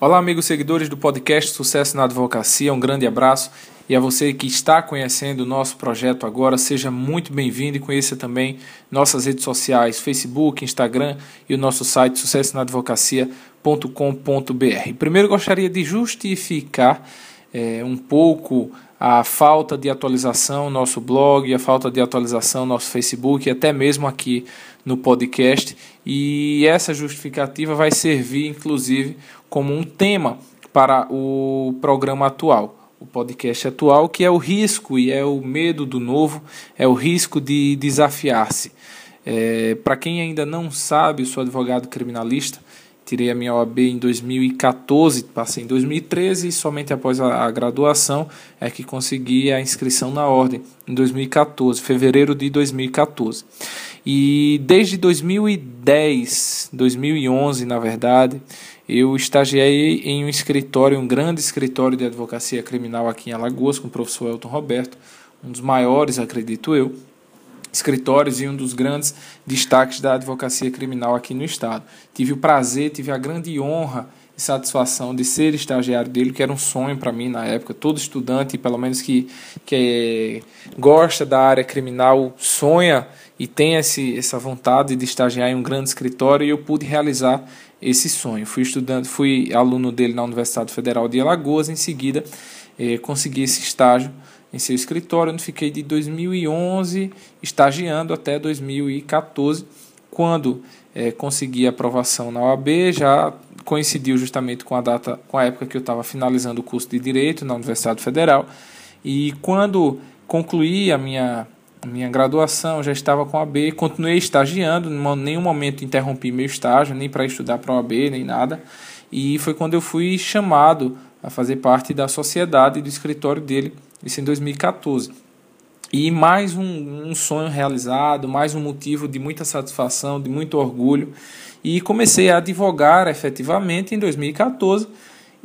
Olá, amigos seguidores do podcast Sucesso na Advocacia, um grande abraço. E a você que está conhecendo o nosso projeto agora, seja muito bem-vindo e conheça também nossas redes sociais, Facebook, Instagram e o nosso site sucessonaadvocacia.com.br. Primeiro gostaria de justificar é, um pouco a falta de atualização no nosso blog, a falta de atualização no nosso Facebook até mesmo aqui no podcast. E essa justificativa vai servir, inclusive, como um tema para o programa atual, o podcast atual, que é o risco e é o medo do novo, é o risco de desafiar-se. É, para quem ainda não sabe, eu sou advogado criminalista tirei a minha OAB em 2014, passei em 2013 e somente após a, graduação é que consegui a inscrição na ordem em 2014, fevereiro de 2014. E desde 2010, 2011 na verdade, eu estagiei em um escritório, um grande escritório de advocacia criminal aqui em Alagoas com o professor Elton Roberto, um dos maiores, acredito eu, escritórios e um dos grandes destaques da advocacia criminal aqui no estado. Tive o prazer, tive a grande honra e satisfação de ser estagiário dele, que era um sonho para mim na época. Todo estudante, pelo menos que, que gosta da área criminal, sonha e tem esse, essa vontade de estagiar em um grande escritório e eu pude realizar esse sonho. Fui estudante, fui aluno dele na Universidade Federal de Alagoas, em seguida eh, consegui esse estágio em seu escritório, onde fiquei de 2011 estagiando até 2014, quando é, consegui aprovação na OAB, já coincidiu justamente com a data, com a época que eu estava finalizando o curso de Direito na Universidade Federal, e quando concluí a minha minha graduação, já estava com a OAB, continuei estagiando, em nenhum momento interrompi meu estágio, nem para estudar para a OAB, nem nada. E foi quando eu fui chamado a fazer parte da sociedade do escritório dele, isso em 2014. E mais um, um, sonho realizado, mais um motivo de muita satisfação, de muito orgulho. E comecei a advogar efetivamente em 2014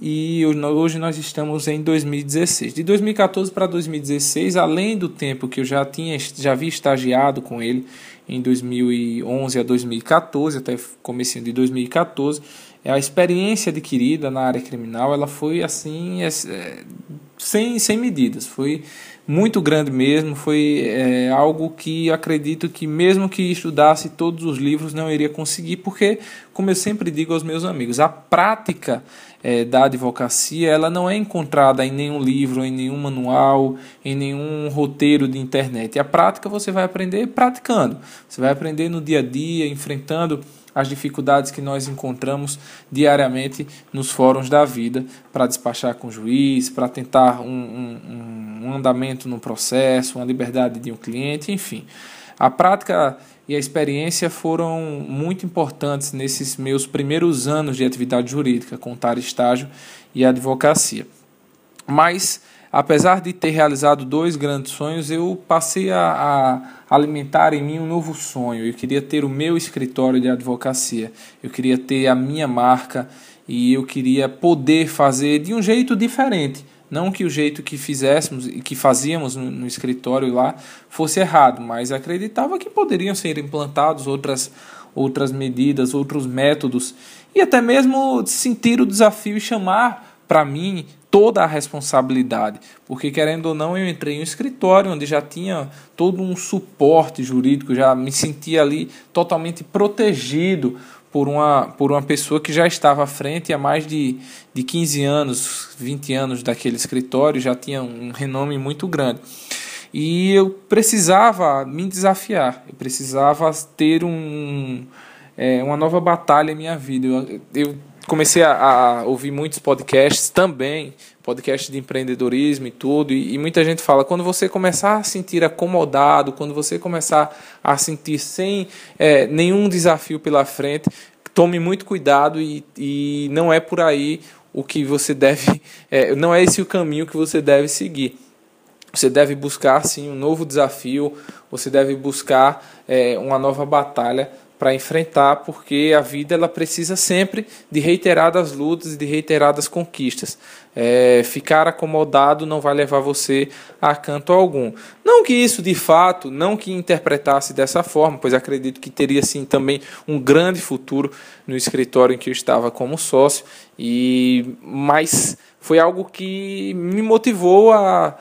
e hoje nós estamos em 2016. De 2014 para 2016, além do tempo que eu já tinha já havia estagiado com ele em 2011 a 2014, até comecinho de 2014, a experiência adquirida na área criminal, ela foi assim, é, sem, sem medidas, foi muito grande mesmo, foi é, algo que acredito que mesmo que estudasse todos os livros não iria conseguir, porque, como eu sempre digo aos meus amigos, a prática é, da advocacia ela não é encontrada em nenhum livro, em nenhum manual, em nenhum roteiro de internet. A prática você vai aprender praticando, você vai aprender no dia a dia, enfrentando as dificuldades que nós encontramos diariamente nos fóruns da vida para despachar com o juiz, para tentar um, um, um andamento no processo, uma liberdade de um cliente, enfim. A prática e a experiência foram muito importantes nesses meus primeiros anos de atividade jurídica, contar estágio e advocacia. Mas apesar de ter realizado dois grandes sonhos, eu passei a, a, alimentar em mim um novo sonho. Eu queria ter o meu escritório de advocacia, eu queria ter a minha marca e eu queria poder fazer de um jeito diferente. Não que o jeito que fizéssemos e que fazíamos no, no escritório lá fosse errado, mas acreditava que poderiam ser implantados outras, outras medidas, outros métodos. E até mesmo sentir o desafio e chamar para mim toda a responsabilidade, porque querendo ou não eu entrei em um escritório onde já tinha todo um suporte jurídico, já me sentia ali totalmente protegido por uma, por uma pessoa que já estava à frente há mais de, de 15 anos, 20 anos daquele escritório, já tinha um renome muito grande. E eu precisava me desafiar, eu precisava ter um, é, uma nova batalha em minha vida. Eu, eu comecei a, a, ouvir muitos podcasts também, podcasts de empreendedorismo e tudo, e, e, muita gente fala, quando você começar a sentir acomodado, quando você começar a sentir sem é, nenhum desafio pela frente, tome muito cuidado e, e não é por aí o que você deve, é, não é esse o caminho que você deve seguir. Você deve buscar sim um novo desafio, você deve buscar é, uma nova batalha para enfrentar, porque a vida ela precisa sempre de reiteradas lutas e de reiteradas conquistas. É, ficar acomodado não vai levar você a canto algum. Não que isso de fato, não que interpretasse dessa forma, pois acredito que teria sim também um grande futuro no escritório em que eu estava como sócio, e mas foi algo que me motivou a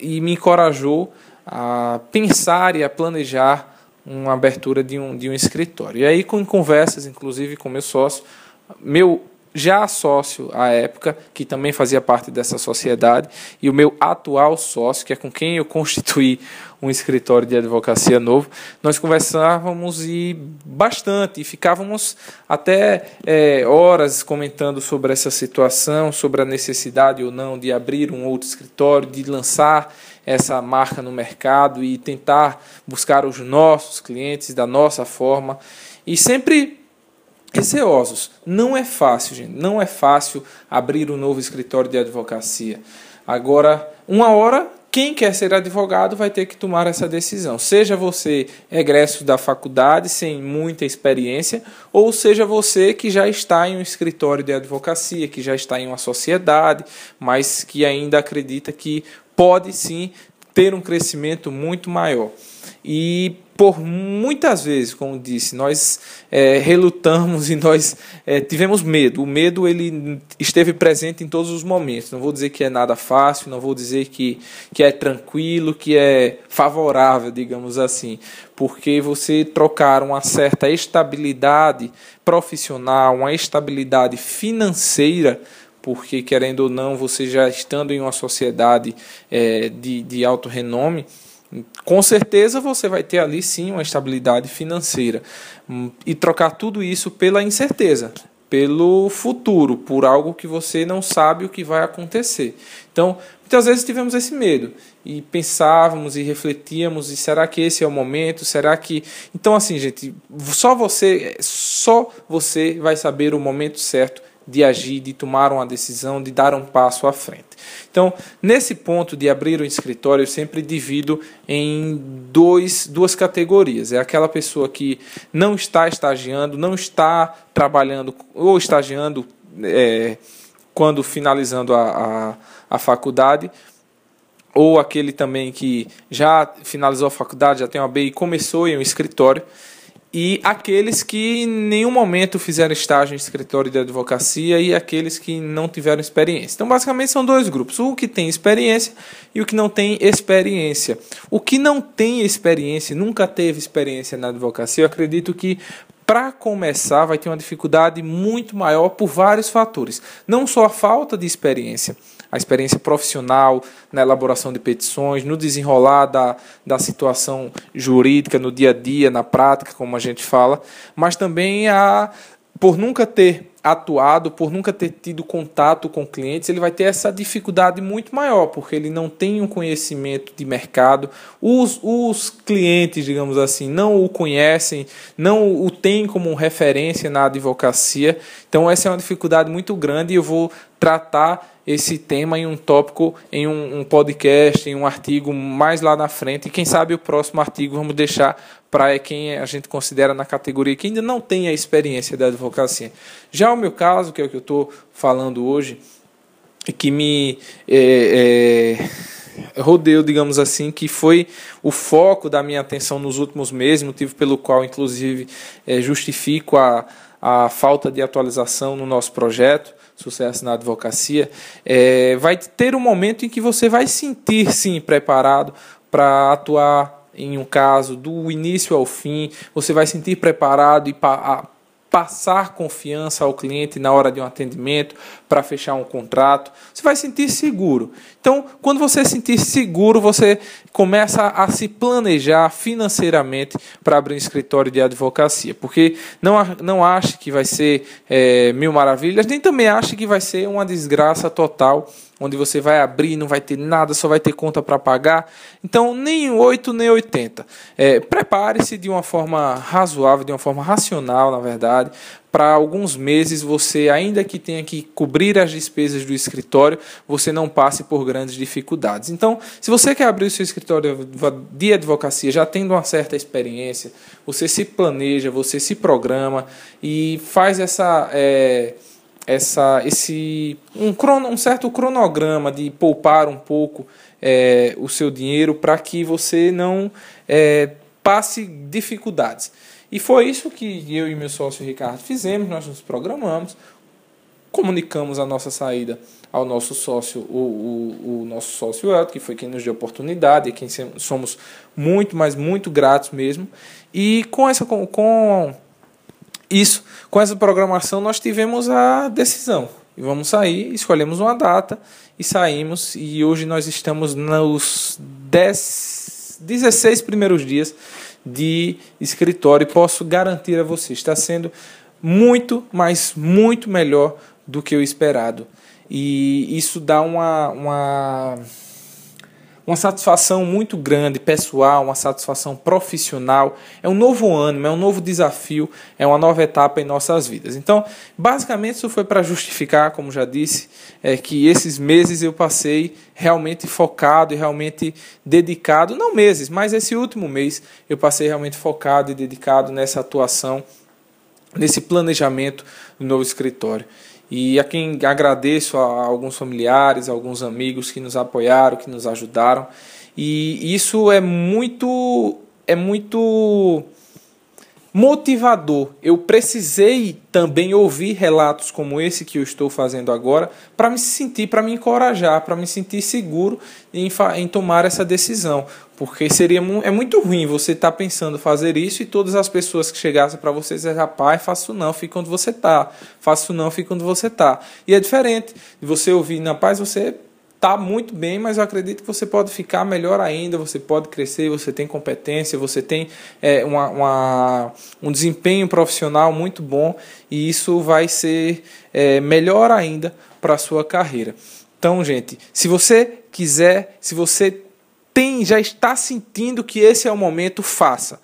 e me encorajou a pensar e a planejar uma abertura de um, de um escritório. E aí, com conversas, inclusive com meu sócio, meu já sócio à época, que também fazia parte dessa sociedade, e o meu atual sócio, que é com quem eu constituí um escritório de advocacia novo, nós conversávamos e bastante, e ficávamos até é, horas comentando sobre essa situação, sobre a necessidade ou não de abrir um outro escritório, de lançar essa marca no mercado e tentar buscar os nossos clientes da nossa forma. E sempre receosos. Não é fácil, gente. Não é fácil abrir um novo escritório de advocacia. Agora, uma hora, quem quer ser advogado vai ter que tomar essa decisão. Seja você egresso da faculdade sem muita experiência, ou seja você que já está em um escritório de advocacia, que já está em uma sociedade, mas que ainda acredita que pode sim ter um crescimento muito maior. E por muitas vezes, como disse, nós é, relutamos e nós é, tivemos medo. O medo ele esteve presente em todos os momentos. Não vou dizer que é nada fácil, não vou dizer que, que é tranquilo, que é favorável, digamos assim, porque você trocar uma certa estabilidade profissional, uma estabilidade financeira porque querendo ou não, você já estando em uma sociedade é, de, de alto renome, com certeza você vai ter ali sim uma estabilidade financeira hum, e trocar tudo isso pela incerteza, pelo futuro, por algo que você não sabe o que vai acontecer. Então, muitas vezes tivemos esse medo e pensávamos e refletíamos e será que esse é o momento? Será que Então assim, gente, só você, só você vai saber o momento certo de agir, de tomar uma decisão, de dar um passo à frente. Então, nesse ponto de abrir o escritório, eu sempre divido em dois, duas categorias. É aquela pessoa que não está estagiando, não está trabalhando ou estagiando é, quando finalizando a, a, a faculdade, ou aquele também que já finalizou a faculdade, já tem uma B e começou em um escritório e aqueles que em nenhum momento fizeram estágio em escritório de advocacia e aqueles que não tiveram experiência. Então, basicamente, são dois grupos: o que tem experiência e o que não tem experiência. O que não tem experiência, nunca teve experiência na advocacia, eu acredito que para começar, vai ter uma dificuldade muito maior por vários fatores. Não só a falta de experiência, a experiência profissional na elaboração de petições, no desenrolar da, da situação jurídica, no dia a dia, na prática, como a gente fala, mas também a, por nunca ter atuado, por nunca ter tido contato com clientes, ele vai ter essa dificuldade muito maior, porque ele não tem um conhecimento de mercado, os, os clientes, digamos assim, não o conhecem, não o têm como referência na advocacia, então essa é uma dificuldade muito grande e eu vou tratar esse tema em um tópico, em um, um, podcast, em um artigo mais lá na frente. E quem sabe o próximo artigo vamos deixar para quem a gente considera na categoria que ainda não tem a experiência da advocacia. Já o meu caso, que é o que eu estou falando hoje, que me é, é, rodeou, digamos assim, que foi o foco da minha atenção nos últimos meses, motivo pelo qual, inclusive, é, justifico a, a falta de atualização no nosso projeto sucesso na advocacia, é, vai ter um momento em que você vai sentir sim preparado para atuar em um caso do início ao fim, você vai sentir preparado e passar confiança ao cliente na hora de um atendimento para fechar um contrato. Você vai sentir seguro. Então, quando você sentir seguro, você começa a se planejar financeiramente para abrir um escritório de advocacia. Porque não, não ache que vai ser é, mil maravilhas, nem também ache que vai ser uma desgraça total onde você vai abrir, não vai ter nada, só vai ter conta para pagar. Então, nem 8 nem 80. É, Prepare-se de uma forma razoável, de uma forma racional, na verdade, para alguns meses você, ainda que tenha que cobrir as despesas do escritório, você não passe por grandes dificuldades. Então, se você quer abrir o seu escritório de advocacia já tendo uma certa experiência, você se planeja, você se programa e faz essa. É, essa, esse um, crono, um certo cronograma de poupar um pouco é, o seu dinheiro para que você não é, passe dificuldades. E foi isso que eu e meu sócio Ricardo fizemos, nós nos programamos, comunicamos a nossa saída ao nosso sócio, o, o, o nosso sócio Elton, que foi quem nos deu oportunidade, e quem somos muito, mas muito gratos mesmo. E com essa com, com isso, com essa programação nós tivemos a decisão. E vamos sair, escolhemos uma data e saímos. E hoje nós estamos nos 10, 16 primeiros dias de escritório e posso garantir a você, está sendo muito, mas muito melhor do que o esperado. E isso dá uma, uma, uma satisfação muito grande, pessoal, uma satisfação profissional. É um novo ano, é um novo desafio, é uma nova etapa em nossas vidas. Então, basicamente, isso foi para justificar, como já disse, é, que esses meses eu passei realmente focado e realmente dedicado, não meses, mas esse último mês eu passei realmente focado e dedicado nessa atuação, nesse planejamento do novo escritório. E a quem agradeço a alguns familiares, a alguns amigos que nos apoiaram, que nos ajudaram. E isso é muito é muito motivador. Eu precisei também ouvir relatos como esse que eu estou fazendo agora para me sentir, para me encorajar, para me sentir seguro em, em, tomar essa decisão. Porque seria é muito ruim você estar tá pensando fazer isso e todas as pessoas que chegassem para você dizer, rapaz, faço não, fica onde você está, faço não, fica onde você está. E é diferente de você ouvir, na paz, você está muito bem, mas eu acredito que você pode ficar melhor ainda, você pode crescer, você tem competência, você tem é, uma, uma, um desempenho profissional muito bom e isso vai ser é, melhor ainda para a sua carreira. Então, gente, se você quiser, se você tem, já está sentindo que esse é o momento, faça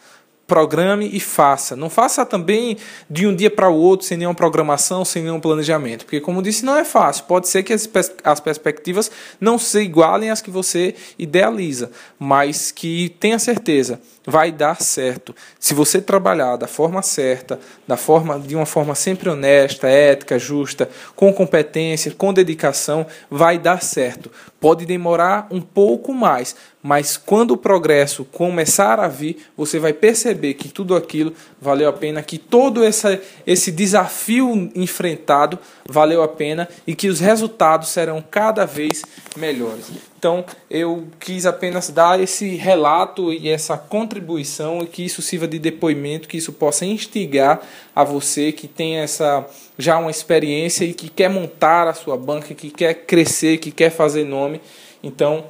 programe e faça. Não faça também de um dia para o outro, sem nenhuma programação, sem nenhum planejamento. Porque, como disse, não é fácil. Pode ser que as, pers as perspectivas não se igualem às que você idealiza, mas que tenha certeza, vai dar certo. Se você trabalhar da forma certa, da forma, de uma forma sempre honesta, ética, justa, com competência, com dedicação, vai dar certo. Pode demorar um pouco mais, mas quando o progresso começar a vir, você vai perceber que tudo aquilo valeu a pena, que todo essa, esse desafio enfrentado valeu a pena e que os resultados serão cada vez melhores. Então, eu quis apenas dar esse relato e essa contribuição e que isso sirva de depoimento, que isso possa instigar a você que tem essa já uma experiência e que quer montar a sua banca, que quer crescer, que quer fazer nome. Então,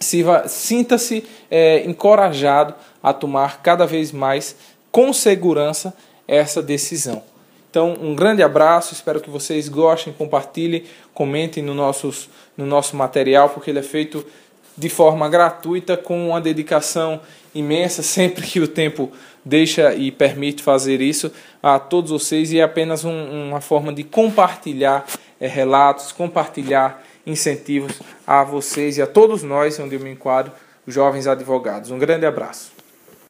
sinta-se é, encorajado a tomar cada vez mais com segurança essa decisão. Então, um grande abraço, espero que vocês gostem, compartilhem, comentem no, nossos, no nosso material, porque ele é feito de forma gratuita, com uma dedicação imensa, sempre que o tempo deixa e permite fazer isso a todos vocês, e é apenas um, uma forma de compartilhar é, relatos, compartilhar incentivos a vocês e a todos nós, onde eu me enquadro, jovens advogados. Um grande abraço.